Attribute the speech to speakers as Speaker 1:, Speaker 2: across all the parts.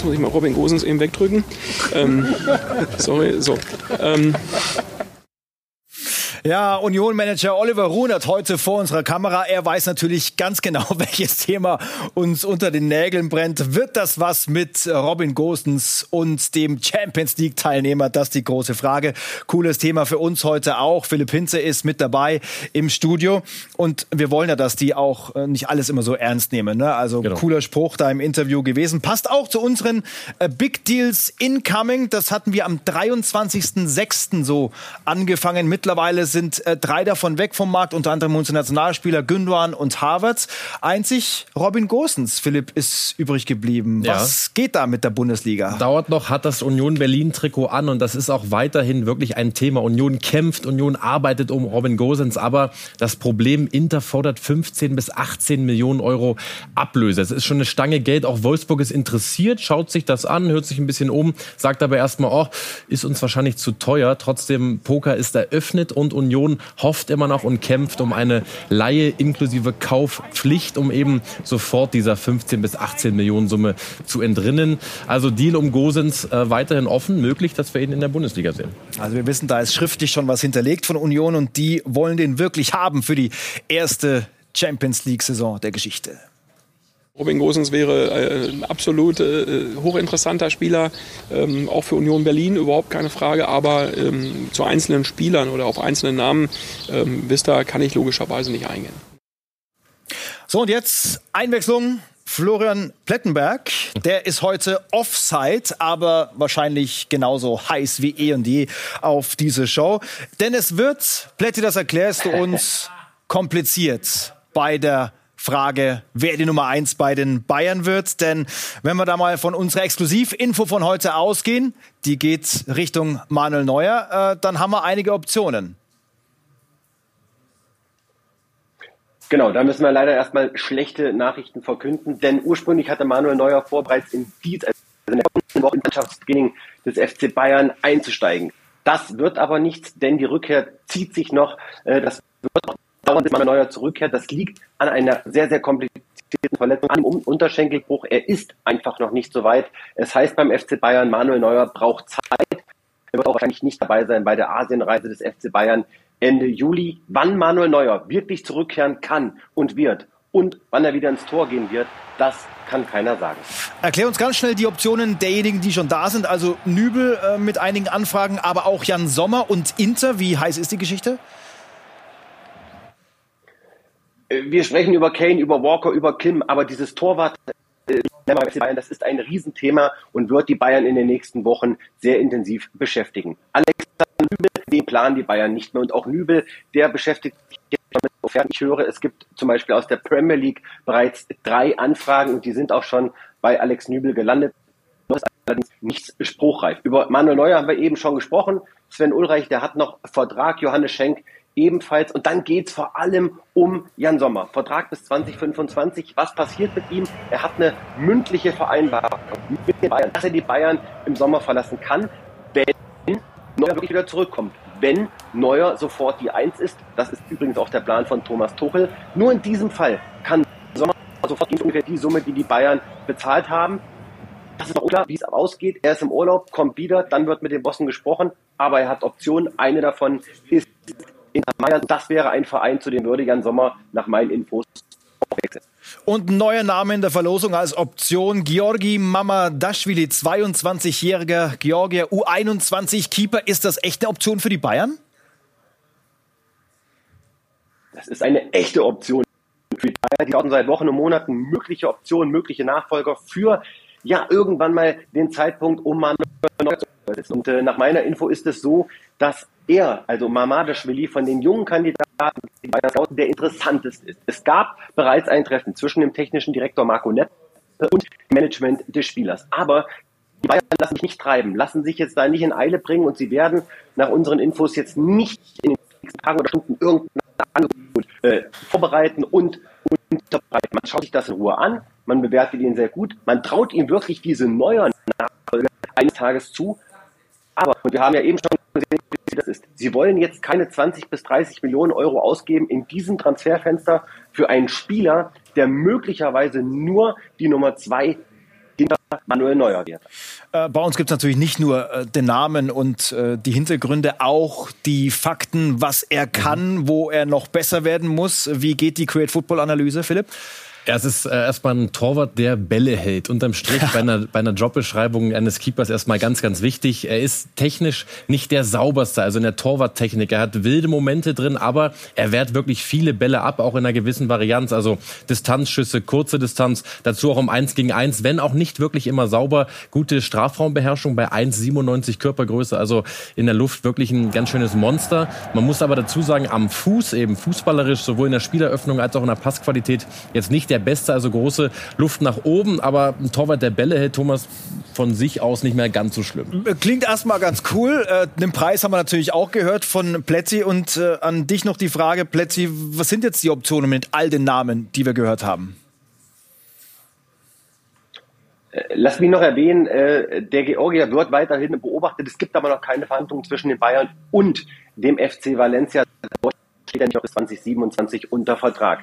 Speaker 1: jetzt muss ich mal Robin Gosens eben wegdrücken. Ähm, sorry, so. Ähm,
Speaker 2: ja, Union-Manager Oliver Runert heute vor unserer Kamera. Er weiß natürlich ganz genau, welches Thema uns unter den Nägeln brennt. Wird das was mit Robin Gosens und dem Champions League-Teilnehmer? Das ist die große Frage. Cooles Thema für uns heute auch. Philipp Hinze ist mit dabei im Studio. Und wir wollen ja, dass die auch äh, nicht alles immer so ernst nehmen. Ne? Also genau. cooler Spruch da im Interview gewesen. Passt auch zu unseren äh, Big Deals Incoming. Das hatten wir am 23.06. so angefangen. Mittlerweile sind äh, drei davon weg vom Markt, unter anderem unsere Nationalspieler Gündogan und Harvards. Einzig Robin Gosens, Philipp, ist übrig geblieben. Ja. Was geht da mit der Bundesliga?
Speaker 3: Dauert noch, hat das Union Berlin Trikot an und das ist auch weiterhin wirklich ein Thema. Union kämpft, Union arbeitet um Robin Gosens, aber das Problem, Inter fordert 15 bis 18 Millionen Euro Ablöse. Es ist schon eine Stange Geld. Auch Wolfsburg ist interessiert, schaut sich das an, hört sich ein bisschen um, sagt aber erstmal, oh, ist uns wahrscheinlich zu teuer. Trotzdem, Poker ist eröffnet und Union hofft immer noch und kämpft um eine Laie inklusive Kaufpflicht, um eben sofort dieser 15 bis 18 Millionen Summe zu entrinnen. Also Deal um Gosens äh, weiterhin offen, möglich, dass wir ihn in der Bundesliga sehen.
Speaker 2: Also wir wissen, da ist schriftlich schon was hinterlegt von Union und die wollen den wirklich haben für die erste Champions League Saison der Geschichte.
Speaker 1: Robin Gosens wäre äh, ein absolut äh, hochinteressanter Spieler, ähm, auch für Union Berlin, überhaupt keine Frage. Aber ähm, zu einzelnen Spielern oder auf einzelne Namen, ähm, Vista kann ich logischerweise nicht eingehen.
Speaker 2: So, und jetzt Einwechslung. Florian Plettenberg, der ist heute Offside, aber wahrscheinlich genauso heiß wie eh und je auf diese Show. Denn es wird, Plätti, das erklärst du uns, kompliziert bei der Frage, wer die Nummer eins bei den Bayern wird. Denn wenn wir da mal von unserer Exklusivinfo von heute ausgehen, die geht Richtung Manuel Neuer, äh, dann haben wir einige Optionen.
Speaker 4: Genau, da müssen wir leider erstmal schlechte Nachrichten verkünden, denn ursprünglich hatte Manuel Neuer vor, bereits in dieser also in der kommenden Woche im Mannschaftstraining des FC Bayern einzusteigen. Das wird aber nichts, denn die Rückkehr zieht sich noch. Äh, das wird noch dauern, bis Neuer zurückkehrt. Das liegt an einer sehr, sehr komplizierten Verletzung, einem Unterschenkelbruch. Er ist einfach noch nicht so weit. Es heißt beim FC Bayern, Manuel Neuer braucht Zeit. Er wird auch wahrscheinlich nicht dabei sein bei der Asienreise des FC Bayern Ende Juli. Wann Manuel Neuer wirklich zurückkehren kann und wird und wann er wieder ins Tor gehen wird, das kann keiner sagen.
Speaker 2: Erklär uns ganz schnell die Optionen derjenigen, die schon da sind. Also Nübel äh, mit einigen Anfragen, aber auch Jan Sommer und Inter. Wie heiß ist die Geschichte?
Speaker 4: Wir sprechen über Kane, über Walker, über Kim, aber dieses Torwart, äh, das ist ein Riesenthema und wird die Bayern in den nächsten Wochen sehr intensiv beschäftigen. Alexander Nübel, den planen die Bayern nicht mehr und auch Nübel, der beschäftigt sich damit, sofern ich höre, es gibt zum Beispiel aus der Premier League bereits drei Anfragen und die sind auch schon bei Alex Nübel gelandet. Das ist allerdings nichts spruchreif. Über Manuel Neuer haben wir eben schon gesprochen. Sven Ulreich, der hat noch Vertrag. Johannes Schenk ebenfalls. Und dann geht es vor allem um Jan Sommer. Vertrag bis 2025. Was passiert mit ihm? Er hat eine mündliche Vereinbarung mit den Bayern, dass er die Bayern im Sommer verlassen kann, wenn Neuer wirklich wieder zurückkommt. Wenn Neuer sofort die Eins ist, das ist übrigens auch der Plan von Thomas Tuchel. Nur in diesem Fall kann Sommer sofort ungefähr die Summe, die die Bayern bezahlt haben. Das ist noch unklar, wie es ausgeht. Er ist im Urlaub, kommt wieder, dann wird mit den Bossen gesprochen, aber er hat Optionen. Eine davon ist Inter Mailand. Das wäre ein Verein, zu dem würde Jan Sommer nach meinen Infos wechseln.
Speaker 2: Und ein neuer Name in der Verlosung als Option. Georgi Mamadashvili, 22-jähriger Georgier, U21-Keeper. Ist das echt eine Option für die Bayern?
Speaker 4: Das ist eine echte Option für die Bayern. Die hatten seit Wochen und Monaten mögliche Optionen, mögliche Nachfolger für ja irgendwann mal den Zeitpunkt, um Neuer zu Und äh, nach meiner Info ist es so, dass er, also Mamadashvili, von den jungen Kandidaten, der interessanteste ist. Es gab bereits ein Treffen zwischen dem technischen Direktor Marco Nepp und dem Management des Spielers. Aber die Bayern lassen sich nicht treiben, lassen sich jetzt da nicht in Eile bringen und sie werden nach unseren Infos jetzt nicht in den nächsten Tagen oder Stunden irgendein Angebot äh, vorbereiten und unterbreiten. Man schaut sich das in Ruhe an, man bewertet ihn sehr gut, man traut ihm wirklich diese neue Nachfolge eines Tages zu. Aber, und wir haben ja eben schon gesehen, das ist. Sie wollen jetzt keine 20 bis 30 Millionen Euro ausgeben in diesem Transferfenster für einen Spieler, der möglicherweise nur die Nummer zwei hinter Manuel Neuer wäre.
Speaker 2: Äh, bei uns gibt es natürlich nicht nur äh, den Namen und äh, die Hintergründe, auch die Fakten, was er kann, wo er noch besser werden muss. Wie geht die Create Football Analyse, Philipp?
Speaker 3: Ja, es ist äh, erstmal ein Torwart, der Bälle hält. Unterm Strich bei einer, bei einer Jobbeschreibung eines Keepers erstmal ganz, ganz wichtig. Er ist technisch nicht der sauberste, also in der Torwarttechnik. Er hat wilde Momente drin, aber er wehrt wirklich viele Bälle ab, auch in einer gewissen Varianz. Also Distanzschüsse, kurze Distanz, dazu auch um eins gegen eins, wenn auch nicht wirklich immer sauber. Gute Strafraumbeherrschung bei 1,97 Körpergröße, also in der Luft wirklich ein ganz schönes Monster. Man muss aber dazu sagen, am Fuß eben fußballerisch, sowohl in der Spieleröffnung als auch in der Passqualität, jetzt nicht der Beste, also große Luft nach oben, aber ein Torwart der Bälle hält Thomas von sich aus nicht mehr ganz so schlimm.
Speaker 2: Klingt erstmal ganz cool. Äh, den Preis haben wir natürlich auch gehört von Plätzi und äh, an dich noch die Frage, Plätzi, was sind jetzt die Optionen mit all den Namen, die wir gehört haben?
Speaker 4: Äh, lass mich noch erwähnen, äh, der Georgier wird weiterhin beobachtet. Es gibt aber noch keine Verhandlungen zwischen den Bayern und dem FC Valencia. Dort steht er nicht bis 2027 unter Vertrag.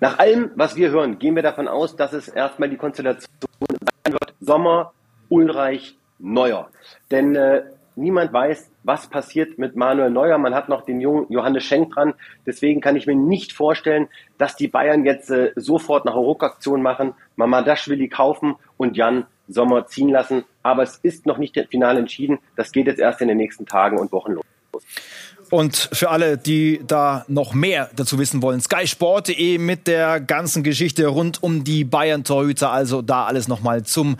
Speaker 4: Nach allem, was wir hören, gehen wir davon aus, dass es erstmal die Konstellation sein wird. Sommer, Ulreich, Neuer. Denn äh, niemand weiß, was passiert mit Manuel Neuer. Man hat noch den jungen Johannes Schenk dran. Deswegen kann ich mir nicht vorstellen, dass die Bayern jetzt äh, sofort nach Ruckaktion machen, Mamadashvili kaufen und Jan Sommer ziehen lassen. Aber es ist noch nicht final entschieden. Das geht jetzt erst in den nächsten Tagen und Wochen los.
Speaker 2: Und für alle, die da noch mehr dazu wissen wollen, skysport.de mit der ganzen Geschichte rund um die Bayern-Torhüter. Also da alles nochmal zum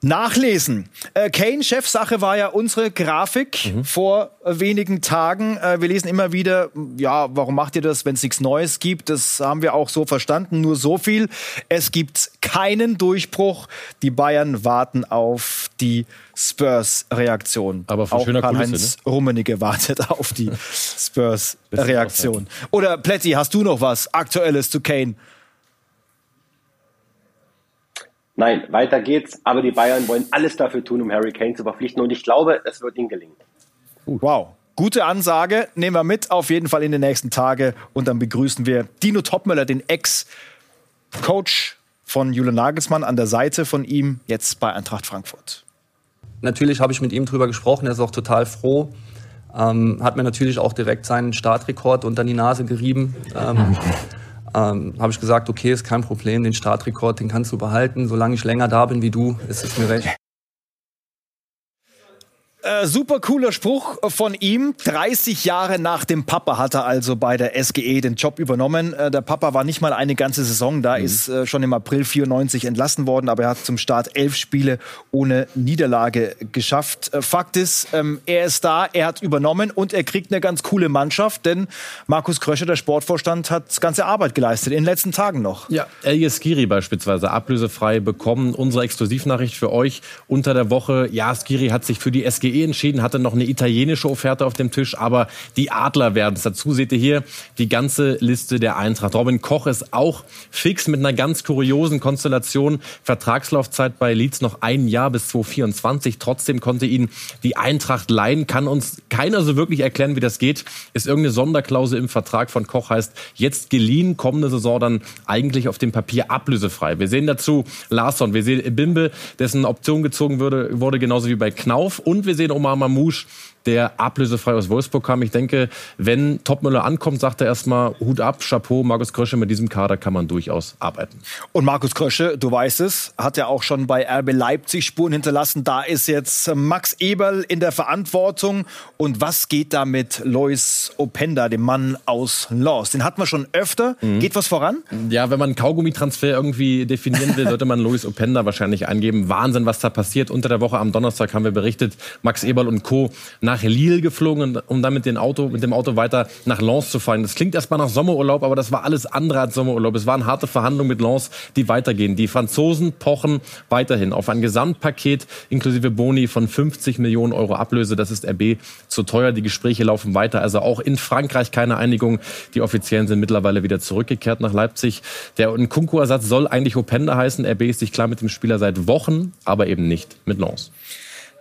Speaker 2: Nachlesen. Äh, Kane, Chefsache war ja unsere Grafik mhm. vor wenigen Tagen. Äh, wir lesen immer wieder, ja, warum macht ihr das, wenn es nichts Neues gibt? Das haben wir auch so verstanden. Nur so viel. Es gibt keinen Durchbruch. Die Bayern warten auf die Spurs-Reaktion.
Speaker 3: Aber von
Speaker 2: auch
Speaker 3: schöner
Speaker 2: Karl-Heinz
Speaker 3: Kulisse, ne?
Speaker 2: Rummenigge wartet auf die Spurs-Reaktion. Oder Plätti, hast du noch was Aktuelles zu Kane?
Speaker 4: Nein, weiter geht's. Aber die Bayern wollen alles dafür tun, um Harry Kane zu verpflichten. Und ich glaube, es wird ihnen gelingen.
Speaker 2: Wow. Gute Ansage, nehmen wir mit, auf jeden Fall in den nächsten Tagen. Und dann begrüßen wir Dino Topmöller, den Ex-Coach von Jule Nagelsmann, an der Seite von ihm, jetzt bei Eintracht Frankfurt.
Speaker 5: Natürlich habe ich mit ihm drüber gesprochen, er ist auch total froh. Ähm, hat mir natürlich auch direkt seinen Startrekord unter die Nase gerieben. Ähm, ähm, habe ich gesagt, okay, ist kein Problem, den Startrekord, den kannst du behalten. Solange ich länger da bin wie du, ist es mir recht.
Speaker 2: Äh, super cooler Spruch von ihm. 30 Jahre nach dem Papa hat er also bei der SGE den Job übernommen. Äh, der Papa war nicht mal eine ganze Saison da, mhm. ist äh, schon im April 94 entlassen worden, aber er hat zum Start elf Spiele ohne Niederlage geschafft. Äh, Fakt ist, ähm, er ist da, er hat übernommen und er kriegt eine ganz coole Mannschaft, denn Markus Krösche, der Sportvorstand, hat ganze Arbeit geleistet, in den letzten Tagen noch.
Speaker 3: Ja, Elias Skiri beispielsweise, ablösefrei bekommen. Unsere Exklusivnachricht für euch unter der Woche. Ja, Skiri hat sich für die SGE SGE entschieden, hatte noch eine italienische Offerte auf dem Tisch, aber die Adler werden es. Dazu seht ihr hier die ganze Liste der Eintracht. Robin Koch ist auch fix mit einer ganz kuriosen Konstellation. Vertragslaufzeit bei Leeds noch ein Jahr bis 2024. Trotzdem konnte ihn die Eintracht leihen. Kann uns keiner so wirklich erklären, wie das geht. Ist irgendeine Sonderklausel im Vertrag von Koch heißt, jetzt geliehen, kommende Saison dann eigentlich auf dem Papier ablösefrei. Wir sehen dazu Larsson, wir sehen Bimbe, dessen Option gezogen wurde, wurde genauso wie bei Knauf und wir sehen Omar Mamouche, der ablösefrei aus Wolfsburg kam. Ich denke, wenn Topmüller ankommt, sagt er erstmal Hut ab, Chapeau, Markus Krösche, mit diesem Kader kann man durchaus arbeiten.
Speaker 2: Und Markus Krösche, du weißt es, hat ja auch schon bei RB Leipzig Spuren hinterlassen. Da ist jetzt Max Eberl in der Verantwortung. Und was geht da mit Lois Openda, dem Mann aus Lens? Den hatten wir schon öfter. Mhm. Geht was voran?
Speaker 3: Ja, wenn man Kaugummitransfer irgendwie definieren will, sollte man Lois Openda wahrscheinlich eingeben. Wahnsinn, was da passiert. Unter der Woche am Donnerstag haben wir berichtet, Max Eberl und Co. nach Lille geflogen, um dann mit dem Auto, mit dem Auto weiter nach Lens zu fahren. Das klingt erstmal nach Sommerurlaub, aber das war alles andere als Sommerurlaub. Es waren harte Verhandlungen mit Lens, die weitergehen. Die Franzosen pochen weiterhin auf ein Gesamtpaket inklusive Boni von 50 Millionen Euro Ablöse. Das ist RB zu teuer. Die Gespräche laufen weiter. Also auch in Frankreich keine Einigung. Die Offiziellen sind mittlerweile wieder zurückgekehrt nach Leipzig. Der Nkunku-Ersatz soll eigentlich Openda heißen. RB ist sich klar mit dem Spieler seit Wochen, aber eben nicht mit Lens.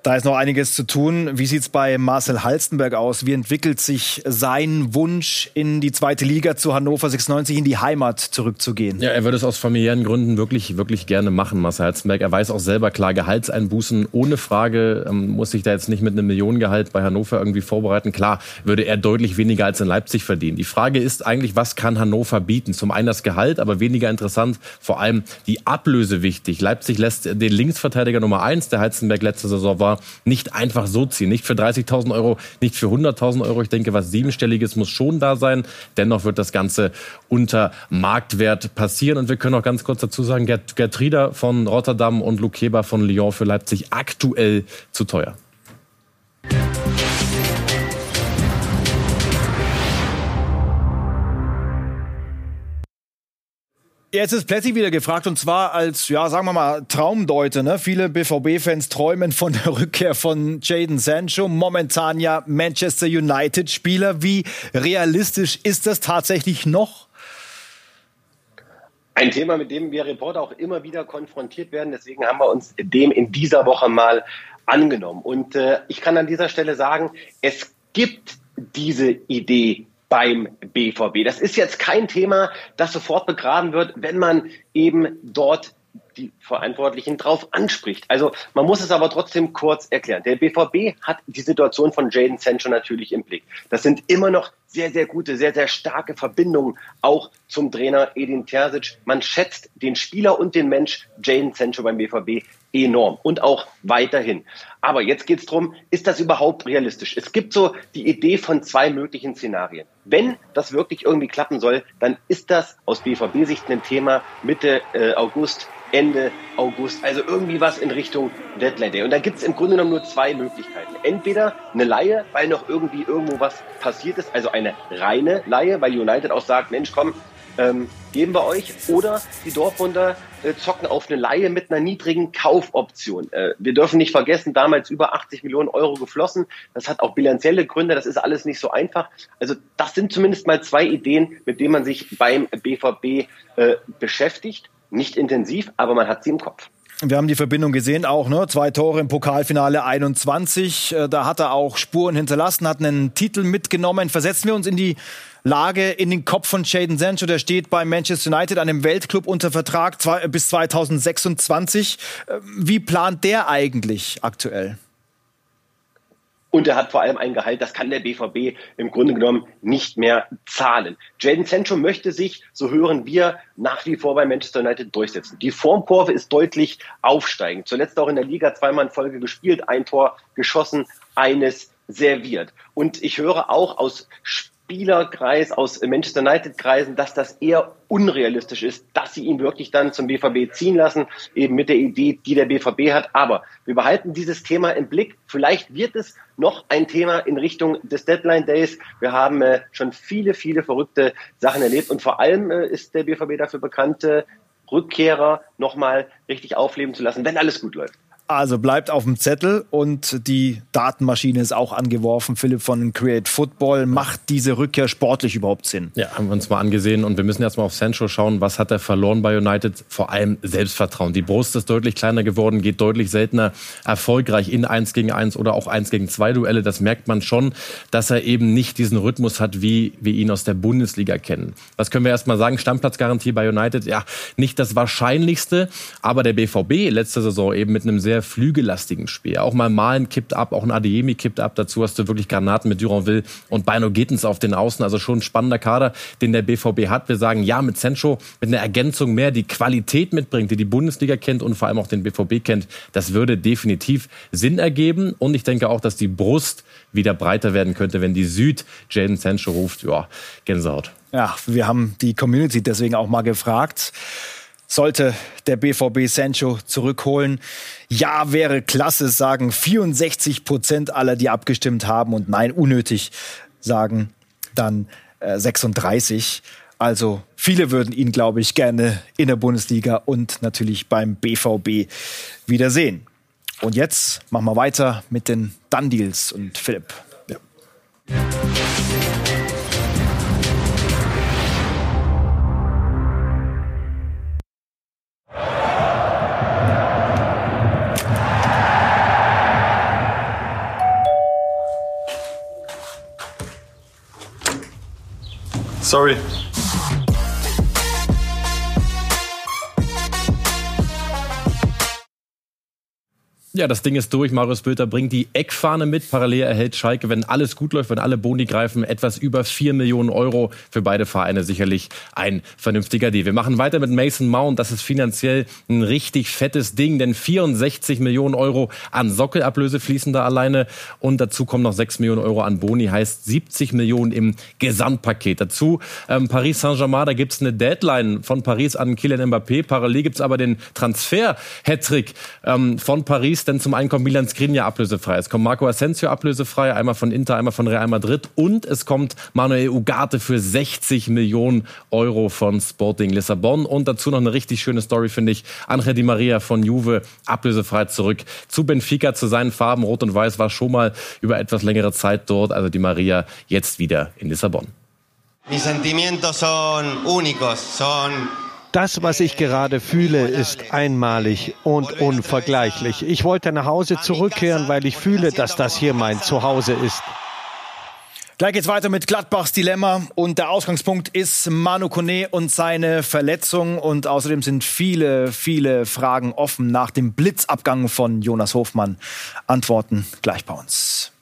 Speaker 2: Da ist noch einiges zu tun. Wie sieht es bei Marcel Halstenberg aus? Wie entwickelt sich sein Wunsch, in die zweite Liga zu Hannover 96 in die Heimat zurückzugehen?
Speaker 3: Ja, er würde es aus familiären Gründen wirklich, wirklich gerne machen, Marcel Halstenberg. Er weiß auch selber klar, Gehaltseinbußen ohne Frage, ähm, muss sich da jetzt nicht mit einem Millionengehalt bei Hannover irgendwie vorbereiten. Klar, würde er deutlich weniger als in Leipzig verdienen. Die Frage ist eigentlich, was kann Hannover bieten? Zum einen das Gehalt, aber weniger interessant, vor allem die Ablöse wichtig. Leipzig lässt den Linksverteidiger Nummer eins, der Halstenberg letzte Saison war, nicht einfach so ziehen. Nicht für 30.000 Euro, nicht für 100.000 Euro. Ich denke, was Siebenstelliges muss schon da sein. Dennoch wird das Ganze unter Marktwert passieren. Und wir können auch ganz kurz dazu sagen, Gert, Gertruda von Rotterdam und Luke Heber von Lyon für Leipzig aktuell zu teuer.
Speaker 2: Jetzt ist Plätti wieder gefragt und zwar als, ja, sagen wir mal, Traumdeute. Ne? Viele BVB-Fans träumen von der Rückkehr von Jaden Sancho, momentan ja Manchester United-Spieler. Wie realistisch ist das tatsächlich noch?
Speaker 4: Ein Thema, mit dem wir Reporter auch immer wieder konfrontiert werden. Deswegen haben wir uns dem in dieser Woche mal angenommen. Und äh, ich kann an dieser Stelle sagen, es gibt diese Idee beim BVB. Das ist jetzt kein Thema, das sofort begraben wird, wenn man eben dort die Verantwortlichen drauf anspricht. Also man muss es aber trotzdem kurz erklären. Der BVB hat die Situation von Jaden Sancho natürlich im Blick. Das sind immer noch sehr, sehr gute, sehr, sehr starke Verbindungen auch zum Trainer Edin Terzic. Man schätzt den Spieler und den Mensch Jaden Sancho beim BVB enorm und auch weiterhin. Aber jetzt geht es darum, ist das überhaupt realistisch? Es gibt so die Idee von zwei möglichen Szenarien. Wenn das wirklich irgendwie klappen soll, dann ist das aus BVB-Sicht ein Thema Mitte äh, August, Ende August. Also irgendwie was in Richtung Deadline Day. Und da gibt es im Grunde genommen nur zwei Möglichkeiten. Entweder eine Laie, weil noch irgendwie irgendwo was passiert ist, also eine reine Laie, weil United auch sagt, Mensch, komm, ähm, geben wir euch. Oder die Dortmunder äh, zocken auf eine Laie mit einer niedrigen Kaufoption. Äh, wir dürfen nicht vergessen, damals über 80 Millionen Euro geflossen. Das hat auch bilanzielle Gründe. Das ist alles nicht so einfach. Also das sind zumindest mal zwei Ideen, mit denen man sich beim BVB äh, beschäftigt. Nicht intensiv, aber man hat sie im Kopf.
Speaker 2: Wir haben die Verbindung gesehen auch, ne? Zwei Tore im Pokalfinale 21. Äh, da hat er auch Spuren hinterlassen, hat einen Titel mitgenommen. Versetzen wir uns in die Lage, in den Kopf von Jaden Sancho. Der steht bei Manchester United, einem Weltclub unter Vertrag bis 2026. Äh, wie plant der eigentlich aktuell?
Speaker 4: Und er hat vor allem ein Gehalt, das kann der BVB im Grunde genommen nicht mehr zahlen. Jaden Sancho möchte sich, so hören wir, nach wie vor bei Manchester United durchsetzen. Die Formkurve ist deutlich aufsteigend. Zuletzt auch in der Liga zweimal in Folge gespielt, ein Tor geschossen, eines serviert. Und ich höre auch aus Spielerkreis, aus Manchester United-Kreisen, dass das eher unrealistisch ist, dass sie ihn wirklich dann zum BVB ziehen lassen, eben mit der Idee, die der BVB hat. Aber wir behalten dieses Thema im Blick. Vielleicht wird es noch ein Thema in Richtung des Deadline Days. Wir haben äh, schon viele, viele verrückte Sachen erlebt und vor allem äh, ist der BVB dafür bekannt, äh, Rückkehrer nochmal richtig aufleben zu lassen, wenn alles gut läuft.
Speaker 2: Also bleibt auf dem Zettel und die Datenmaschine ist auch angeworfen. Philipp von Create Football. Macht diese Rückkehr sportlich überhaupt Sinn?
Speaker 3: Ja, haben wir uns mal angesehen und wir müssen jetzt mal auf Sancho schauen. Was hat er verloren bei United? Vor allem Selbstvertrauen. Die Brust ist deutlich kleiner geworden, geht deutlich seltener erfolgreich in 1 gegen 1 oder auch 1 gegen 2 Duelle. Das merkt man schon, dass er eben nicht diesen Rhythmus hat, wie wir ihn aus der Bundesliga kennen. Was können wir erst mal sagen? Stammplatzgarantie bei United, ja, nicht das Wahrscheinlichste, aber der BVB letzte Saison eben mit einem sehr sehr flügelastigen Spiel. Auch mal Malen kippt ab, auch ein Adeyemi kippt ab. Dazu hast du wirklich Granaten mit Duranville und Bino Gittens auf den Außen. Also schon ein spannender Kader, den der BVB hat. Wir sagen ja mit Sancho, mit einer Ergänzung mehr, die Qualität mitbringt, die die Bundesliga kennt und vor allem auch den BVB kennt. Das würde definitiv Sinn ergeben. Und ich denke auch, dass die Brust wieder breiter werden könnte, wenn die Süd Jaden Sancho ruft. Ja, Gänsehaut.
Speaker 2: Ja, wir haben die Community deswegen auch mal gefragt sollte der BVB Sancho zurückholen. Ja, wäre klasse, sagen 64 Prozent aller, die abgestimmt haben. Und nein, unnötig, sagen dann äh, 36. Also viele würden ihn, glaube ich, gerne in der Bundesliga und natürlich beim BVB wiedersehen. Und jetzt machen wir weiter mit den Dunddeals und Philipp. Ja.
Speaker 6: Sorry.
Speaker 3: Ja, das Ding ist durch. Marius Bülter bringt die Eckfahne mit. Parallel erhält Schalke, wenn alles gut läuft, wenn alle Boni greifen, etwas über 4 Millionen Euro. Für beide Vereine sicherlich ein vernünftiger Deal. Wir machen weiter mit Mason Mount. Das ist finanziell ein richtig fettes Ding, denn 64 Millionen Euro an Sockelablöse fließen da alleine. Und dazu kommen noch 6 Millionen Euro an Boni, heißt 70 Millionen im Gesamtpaket. Dazu ähm, Paris Saint-Germain, da gibt's eine Deadline von Paris an Kylian Mbappé. Parallel gibt's aber den Transfer-Hattrick ähm, von Paris denn zum einen kommt Milan Skriniar ablösefrei. Es kommt Marco Asensio ablösefrei, einmal von Inter, einmal von Real Madrid. Und es kommt Manuel Ugarte für 60 Millionen Euro von Sporting Lissabon. Und dazu noch eine richtig schöne Story, finde ich. Angel Di Maria von Juve ablösefrei zurück zu Benfica, zu seinen Farben. Rot und Weiß war schon mal über etwas längere Zeit dort. Also Di Maria jetzt wieder in Lissabon.
Speaker 7: Mis sentimientos son únicos, son
Speaker 8: das, was ich gerade fühle, ist einmalig und unvergleichlich. Ich wollte nach Hause zurückkehren, weil ich fühle, dass das hier mein Zuhause ist.
Speaker 2: Gleich geht's weiter mit Gladbachs Dilemma und der Ausgangspunkt ist Manu Kone und seine Verletzung und außerdem sind viele, viele Fragen offen nach dem Blitzabgang von Jonas Hofmann. Antworten gleich bei uns.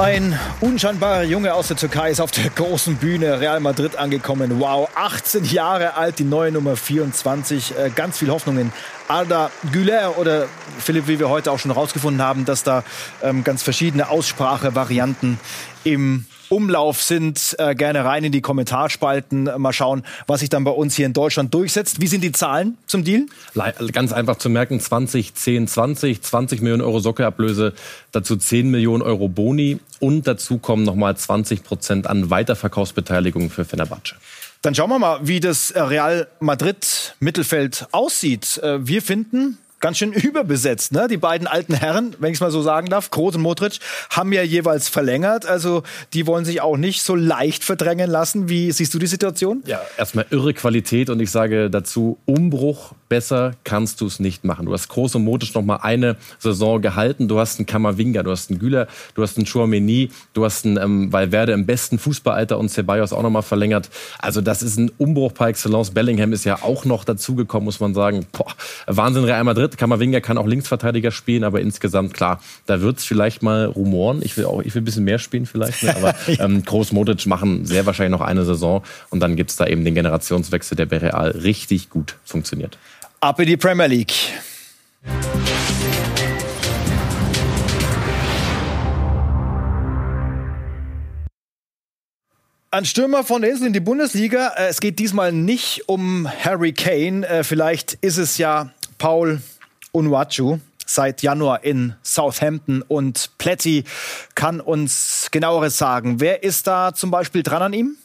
Speaker 2: Ein unscheinbarer Junge aus der Türkei ist auf der großen Bühne Real Madrid angekommen. Wow, 18 Jahre alt, die neue Nummer 24. Äh, ganz viel Hoffnung in Arda Güler oder Philipp, wie wir heute auch schon rausgefunden haben, dass da ähm, ganz verschiedene Aussprachevarianten im Umlauf sind, äh, gerne rein in die Kommentarspalten. Mal schauen, was sich dann bei uns hier in Deutschland durchsetzt. Wie sind die Zahlen zum Deal?
Speaker 3: Ganz einfach zu merken, 20, 10, 20, 20 Millionen Euro Sockeablöse, dazu 10 Millionen Euro Boni und dazu kommen nochmal 20 Prozent an Weiterverkaufsbeteiligung für Fenerbahce.
Speaker 2: Dann schauen wir mal, wie das Real Madrid Mittelfeld aussieht. Äh, wir finden, ganz schön überbesetzt. Ne? Die beiden alten Herren, wenn ich es mal so sagen darf, Kroos und Modric, haben ja jeweils verlängert. Also die wollen sich auch nicht so leicht verdrängen lassen. Wie siehst du die Situation?
Speaker 3: Ja, erstmal irre Qualität und ich sage dazu Umbruch. Besser kannst du es nicht machen. Du hast Kroos und Modric noch mal eine Saison gehalten. Du hast einen Kamavinga, du hast einen Güler, du hast einen Chouameni, du hast einen ähm, Valverde im besten Fußballalter und Ceballos auch noch mal verlängert. Also das ist ein Umbruch par excellence. Bellingham ist ja auch noch dazugekommen, muss man sagen. Boah, Wahnsinn, Real Madrid Kammerwinger kann auch Linksverteidiger spielen, aber insgesamt klar, da wird es vielleicht mal rumoren. Ich will auch, ich will ein bisschen mehr spielen vielleicht, ne? aber ähm, Groß Modric machen sehr wahrscheinlich noch eine Saison und dann gibt es da eben den Generationswechsel, der bei Real richtig gut funktioniert.
Speaker 2: Ab in die Premier League. Ein Stürmer von der Insel in die Bundesliga. Äh, es geht diesmal nicht um Harry Kane. Äh, vielleicht ist es ja Paul Unwachu seit Januar in Southampton und Plätti kann uns genaueres sagen. Wer ist da zum Beispiel dran an ihm?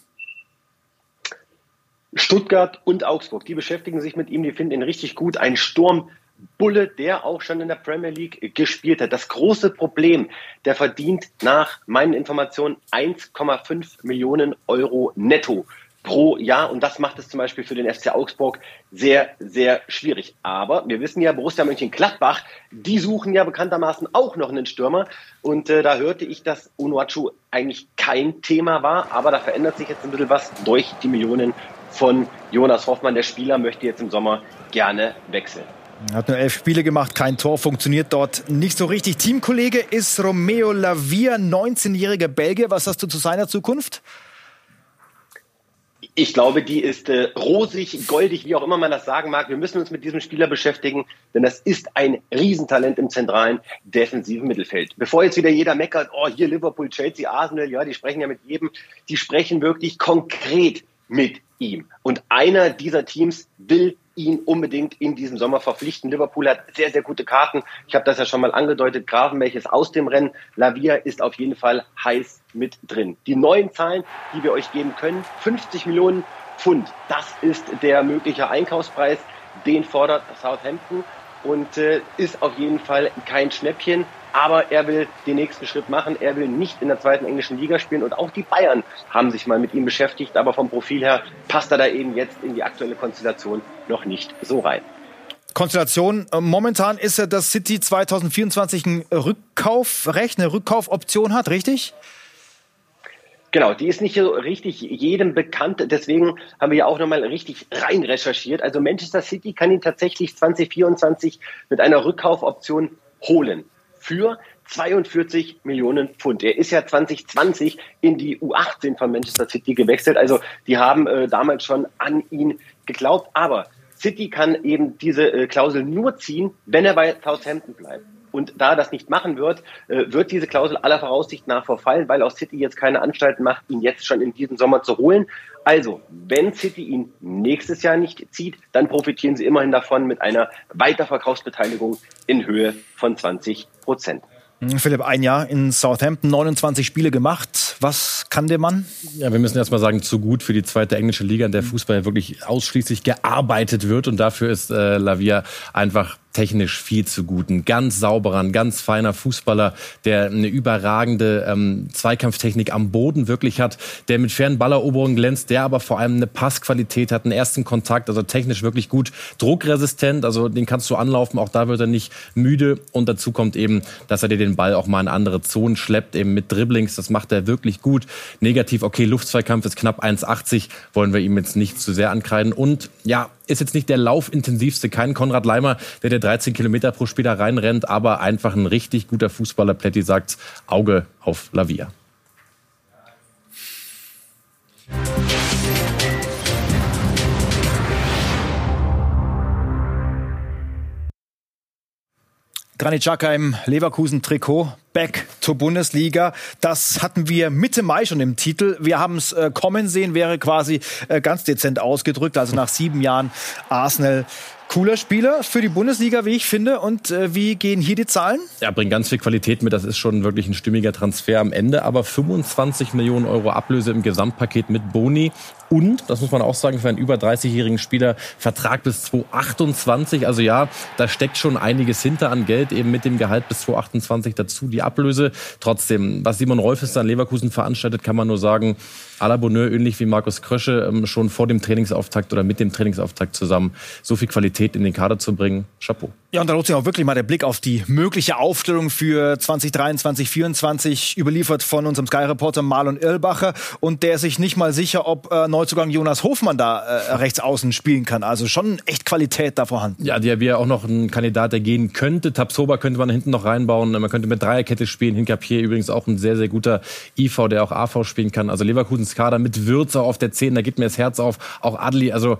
Speaker 4: Stuttgart und Augsburg, die beschäftigen sich mit ihm, die finden ihn richtig gut. Ein Sturmbulle, der auch schon in der Premier League gespielt hat. Das große Problem, der verdient nach meinen Informationen 1,5 Millionen Euro netto pro Jahr. Und das macht es zum Beispiel für den FC Augsburg sehr, sehr schwierig. Aber wir wissen ja, Borussia Mönchengladbach, die suchen ja bekanntermaßen auch noch einen Stürmer. Und äh, da hörte ich, dass Unuachu eigentlich kein Thema war. Aber da verändert sich jetzt ein bisschen was durch die Millionen von Jonas Hoffmann. Der Spieler möchte jetzt im Sommer gerne wechseln.
Speaker 2: Er hat nur elf Spiele gemacht, kein Tor, funktioniert dort nicht so richtig. Teamkollege ist Romeo Lavia, 19-jähriger Belgier. Was hast du zu seiner Zukunft?
Speaker 4: Ich glaube, die ist äh, rosig, goldig, wie auch immer man das sagen mag. Wir müssen uns mit diesem Spieler beschäftigen, denn das ist ein Riesentalent im zentralen defensiven Mittelfeld. Bevor jetzt wieder jeder meckert, oh, hier Liverpool, Chelsea, Arsenal, ja, die sprechen ja mit jedem, die sprechen wirklich konkret mit ihm. Und einer dieser Teams will ihn unbedingt in diesem Sommer verpflichten. Liverpool hat sehr, sehr gute Karten. Ich habe das ja schon mal angedeutet. Gravenberg ist aus dem Rennen. Lavia ist auf jeden Fall heiß mit drin. Die neuen Zahlen, die wir euch geben können, 50 Millionen Pfund. Das ist der mögliche Einkaufspreis. Den fordert Southampton und äh, ist auf jeden Fall kein Schnäppchen aber er will den nächsten Schritt machen. Er will nicht in der zweiten englischen Liga spielen und auch die Bayern haben sich mal mit ihm beschäftigt, aber vom Profil her passt er da eben jetzt in die aktuelle Konstellation noch nicht so rein.
Speaker 2: Konstellation. Äh, momentan ist ja, dass City 2024 ein Rückkaufrecht, eine Rückkaufoption hat, richtig?
Speaker 4: Genau, die ist nicht so richtig jedem bekannt. Deswegen haben wir ja auch nochmal richtig rein recherchiert. Also Manchester City kann ihn tatsächlich 2024 mit einer Rückkaufoption holen. Für 42 Millionen Pfund. Er ist ja 2020 in die U18 von Manchester City gewechselt. Also die haben äh, damals schon an ihn geglaubt. Aber City kann eben diese äh, Klausel nur ziehen, wenn er bei Southampton bleibt. Und da er das nicht machen wird, äh, wird diese Klausel aller Voraussicht nach verfallen, weil auch City jetzt keine Anstalten macht, ihn jetzt schon in diesem Sommer zu holen. Also, wenn City ihn nächstes Jahr nicht zieht, dann profitieren sie immerhin davon mit einer Weiterverkaufsbeteiligung in Höhe von 20 Prozent.
Speaker 2: Hm, Philipp, ein Jahr in Southampton, 29 Spiele gemacht. Was kann der Mann?
Speaker 3: Ja, wir müssen erstmal sagen, zu gut für die zweite englische Liga, in der Fußball wirklich ausschließlich gearbeitet wird. Und dafür ist äh, Lavia einfach technisch viel zu gut. Ein ganz sauberer, ein ganz feiner Fußballer, der eine überragende ähm, Zweikampftechnik am Boden wirklich hat, der mit fairen Balleroberungen glänzt, der aber vor allem eine Passqualität hat, einen ersten Kontakt, also technisch wirklich gut, druckresistent, also den kannst du anlaufen, auch da wird er nicht müde und dazu kommt eben, dass er dir den Ball auch mal in andere Zonen schleppt, eben mit Dribblings, das macht er wirklich gut. Negativ, okay, Luftzweikampf ist knapp 1,80, wollen wir ihm jetzt nicht zu sehr ankreiden und ja, ist jetzt nicht der laufintensivste, kein Konrad Leimer, der der 13 Kilometer pro Spiel da reinrennt, aber einfach ein richtig guter Fußballer. Pletti sagt Auge auf Lavia.
Speaker 2: Granit Xhaka im Leverkusen-Trikot, back zur Bundesliga. Das hatten wir Mitte Mai schon im Titel. Wir haben es äh, kommen sehen, wäre quasi äh, ganz dezent ausgedrückt. Also nach sieben Jahren Arsenal Cooler Spieler für die Bundesliga, wie ich finde. Und äh, wie gehen hier die Zahlen?
Speaker 3: Ja, bringt ganz viel Qualität mit. Das ist schon wirklich ein stimmiger Transfer am Ende. Aber 25 Millionen Euro Ablöse im Gesamtpaket mit Boni. Und, das muss man auch sagen, für einen über 30-jährigen Spieler Vertrag bis 2028. Also ja, da steckt schon einiges hinter an Geld, eben mit dem Gehalt bis 2028 dazu die Ablöse. Trotzdem, was Simon Rolfes an Leverkusen veranstaltet, kann man nur sagen, à la Bonheur, ähnlich wie Markus Krösche, ähm, schon vor dem Trainingsauftakt oder mit dem Trainingsauftakt zusammen so viel Qualität in den Kader zu bringen. Chapeau.
Speaker 2: Ja, und da lohnt sich auch wirklich mal der Blick auf die mögliche Aufstellung für 2023, 2024, überliefert von unserem Sky-Reporter Marlon Irlbacher. Und der ist sich nicht mal sicher, ob äh, Neuzugang Jonas Hofmann da äh, rechts außen spielen kann. Also schon echt Qualität da vorhanden.
Speaker 3: Ja, der wäre auch noch ein Kandidat, der gehen könnte. Tapsoba könnte man hinten noch reinbauen. Man könnte mit Dreierkette spielen. Hinkapier übrigens auch ein sehr, sehr guter IV, der auch AV spielen kann. Also Leverkusens Kader mit Würzer auf der 10, da geht mir das Herz auf. Auch Adli, also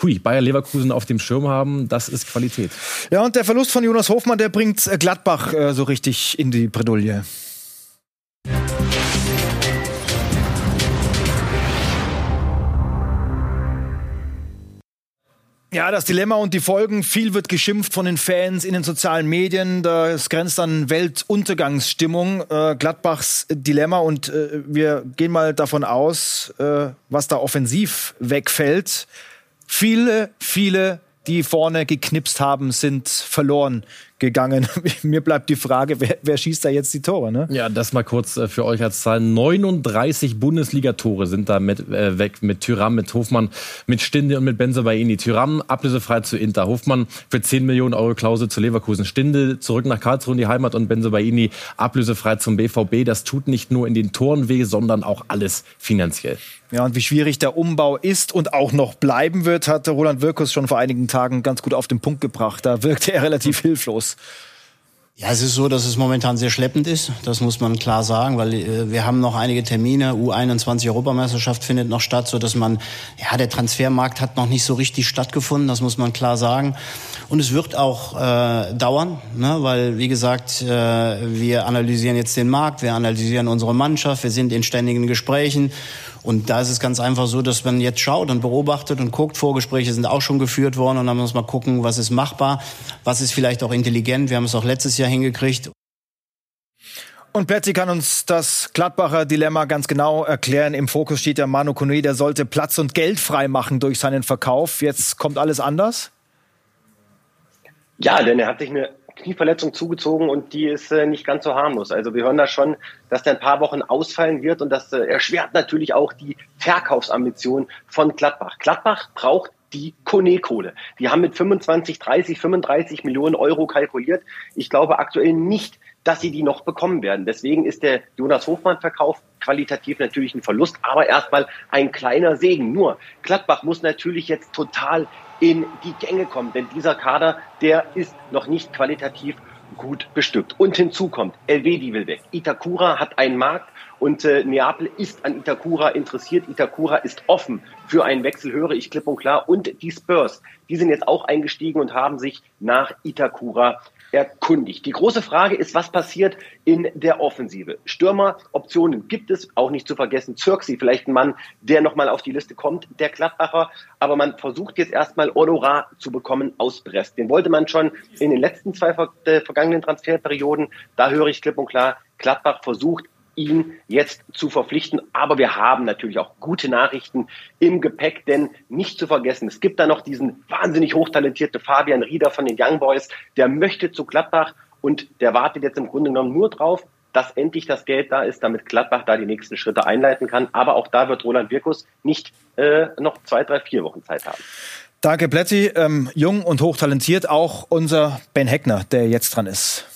Speaker 3: hui, Bayer Leverkusen auf dem Schirm haben, das ist Qualität.
Speaker 2: Ja, und der Verlust von Jonas Hofmann, der bringt Gladbach äh, so richtig in die Bredouille. Ja, das Dilemma und die Folgen. Viel wird geschimpft von den Fans in den sozialen Medien. Das grenzt an Weltuntergangsstimmung. Äh, Gladbachs Dilemma. Und äh, wir gehen mal davon aus, äh, was da offensiv wegfällt. Viele, viele die vorne geknipst haben, sind verloren gegangen. Mir bleibt die Frage, wer, wer, schießt da jetzt die Tore? Ne?
Speaker 3: Ja, das mal kurz äh, für euch als Zahl. 39 Bundesliga-Tore sind da mit, äh, weg mit Tyram, mit Hofmann, mit Stinde und mit Benzebaini. Tyram ablösefrei zu Inter. Hofmann für 10 Millionen Euro Klausel zu Leverkusen. Stinde zurück nach Karlsruhe in die Heimat und Benzebaini ablösefrei zum BVB. Das tut nicht nur in den Toren weh, sondern auch alles finanziell.
Speaker 2: Ja, und wie schwierig der Umbau ist und auch noch bleiben wird, hat Roland Wirkus schon vor einigen Tagen ganz gut auf den Punkt gebracht. Da wirkte er relativ hilflos.
Speaker 6: Ja, es ist so, dass es momentan sehr schleppend ist. Das muss man klar sagen, weil äh, wir haben noch einige Termine. U21 Europameisterschaft findet noch statt, so dass man, ja, der Transfermarkt hat noch nicht so richtig stattgefunden. Das muss man klar sagen. Und es wird auch äh, dauern, ne? weil, wie gesagt, äh, wir analysieren jetzt den Markt, wir analysieren unsere Mannschaft, wir sind in ständigen Gesprächen. Und da ist es ganz einfach so, dass man jetzt schaut und beobachtet und guckt. Vorgespräche sind auch schon geführt worden und dann muss man gucken, was ist machbar, was ist vielleicht auch intelligent. Wir haben es auch letztes Jahr hingekriegt.
Speaker 2: Und Petty kann uns das Gladbacher Dilemma ganz genau erklären. Im Fokus steht der Manu Kone, der sollte Platz und Geld frei machen durch seinen Verkauf. Jetzt kommt alles anders?
Speaker 4: Ja, denn er hat sich eine Knieverletzung zugezogen und die ist äh, nicht ganz so harmlos. Also wir hören da schon, dass der ein paar Wochen ausfallen wird und das äh, erschwert natürlich auch die Verkaufsambition von Gladbach. Gladbach braucht die Kone-Kohle. Die haben mit 25, 30, 35 Millionen Euro kalkuliert. Ich glaube aktuell nicht, dass sie die noch bekommen werden. Deswegen ist der Jonas Hofmann-Verkauf qualitativ natürlich ein Verlust, aber erstmal ein kleiner Segen. Nur Gladbach muss natürlich jetzt total in die Gänge kommen, denn dieser Kader, der ist noch nicht qualitativ gut bestückt. Und hinzu kommt, Elvedi will weg. Itakura hat einen Markt und äh, Neapel ist an Itakura interessiert. Itakura ist offen für einen Wechsel, höre ich klipp und klar. Und die Spurs, die sind jetzt auch eingestiegen und haben sich nach Itakura erkundigt. Die große Frage ist, was passiert in der Offensive? Stürmeroptionen gibt es, auch nicht zu vergessen. Zirksi, vielleicht ein Mann, der nochmal auf die Liste kommt, der Gladbacher. Aber man versucht jetzt erstmal Honorar zu bekommen aus Brest. Den wollte man schon in den letzten zwei äh, vergangenen Transferperioden. Da höre ich klipp und klar, Gladbach versucht ihn jetzt zu verpflichten. Aber wir haben natürlich auch gute Nachrichten im Gepäck, denn nicht zu vergessen, es gibt da noch diesen wahnsinnig hochtalentierte Fabian Rieder von den Young Boys, der möchte zu Gladbach und der wartet jetzt im Grunde genommen nur drauf, dass endlich das Geld da ist, damit Gladbach da die nächsten Schritte einleiten kann. Aber auch da wird Roland Wirkus nicht äh, noch zwei, drei, vier Wochen Zeit haben.
Speaker 2: Danke, Plätti. Ähm, jung und hochtalentiert auch unser Ben Heckner, der jetzt dran ist.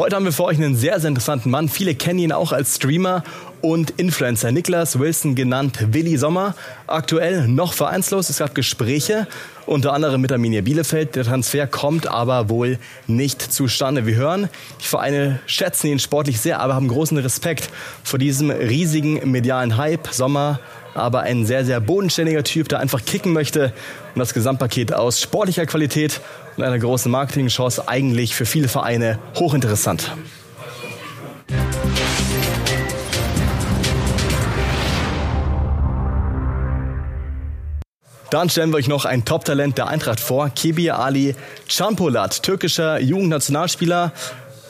Speaker 9: Heute haben wir für euch einen sehr, sehr interessanten Mann. Viele kennen ihn auch als Streamer und Influencer. Niklas Wilson, genannt Willi Sommer. Aktuell noch vereinslos. Es gab Gespräche, unter anderem mit Arminia Bielefeld. Der Transfer kommt aber wohl nicht zustande. Wir hören, die Vereine schätzen ihn sportlich sehr, aber haben großen Respekt vor diesem riesigen medialen Hype. Sommer aber ein sehr, sehr bodenständiger Typ, der einfach kicken möchte. Und das Gesamtpaket aus sportlicher Qualität und einer großen Marketingchance eigentlich für viele Vereine hochinteressant. Dann stellen wir euch noch ein Top-Talent der Eintracht vor, Kebir Ali Champolat, türkischer Jugendnationalspieler,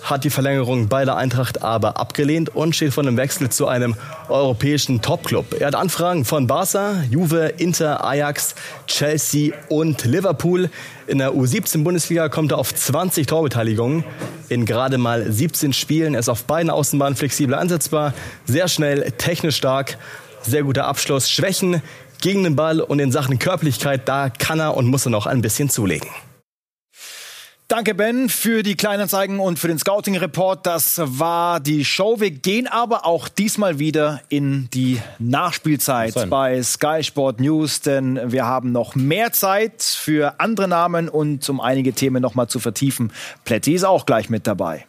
Speaker 9: hat die Verlängerung bei der Eintracht aber abgelehnt und steht vor einem Wechsel zu einem europäischen Topclub. Er hat Anfragen von Barca, Juve, Inter, Ajax, Chelsea und Liverpool. In der U17-Bundesliga kommt er auf 20 Torbeteiligungen in gerade mal 17 Spielen. Er ist auf beiden Außenbahnen flexibel einsetzbar, sehr schnell, technisch stark, sehr guter Abschluss. Schwächen gegen den Ball und in Sachen Körperlichkeit, da kann er und muss er noch ein bisschen zulegen.
Speaker 2: Danke, Ben, für die Kleinanzeigen und für den Scouting-Report. Das war die Show. Wir gehen aber auch diesmal wieder in die Nachspielzeit bei Sky Sport News, denn wir haben noch mehr Zeit für andere Namen und um einige Themen noch mal zu vertiefen. Plätti ist auch gleich mit dabei.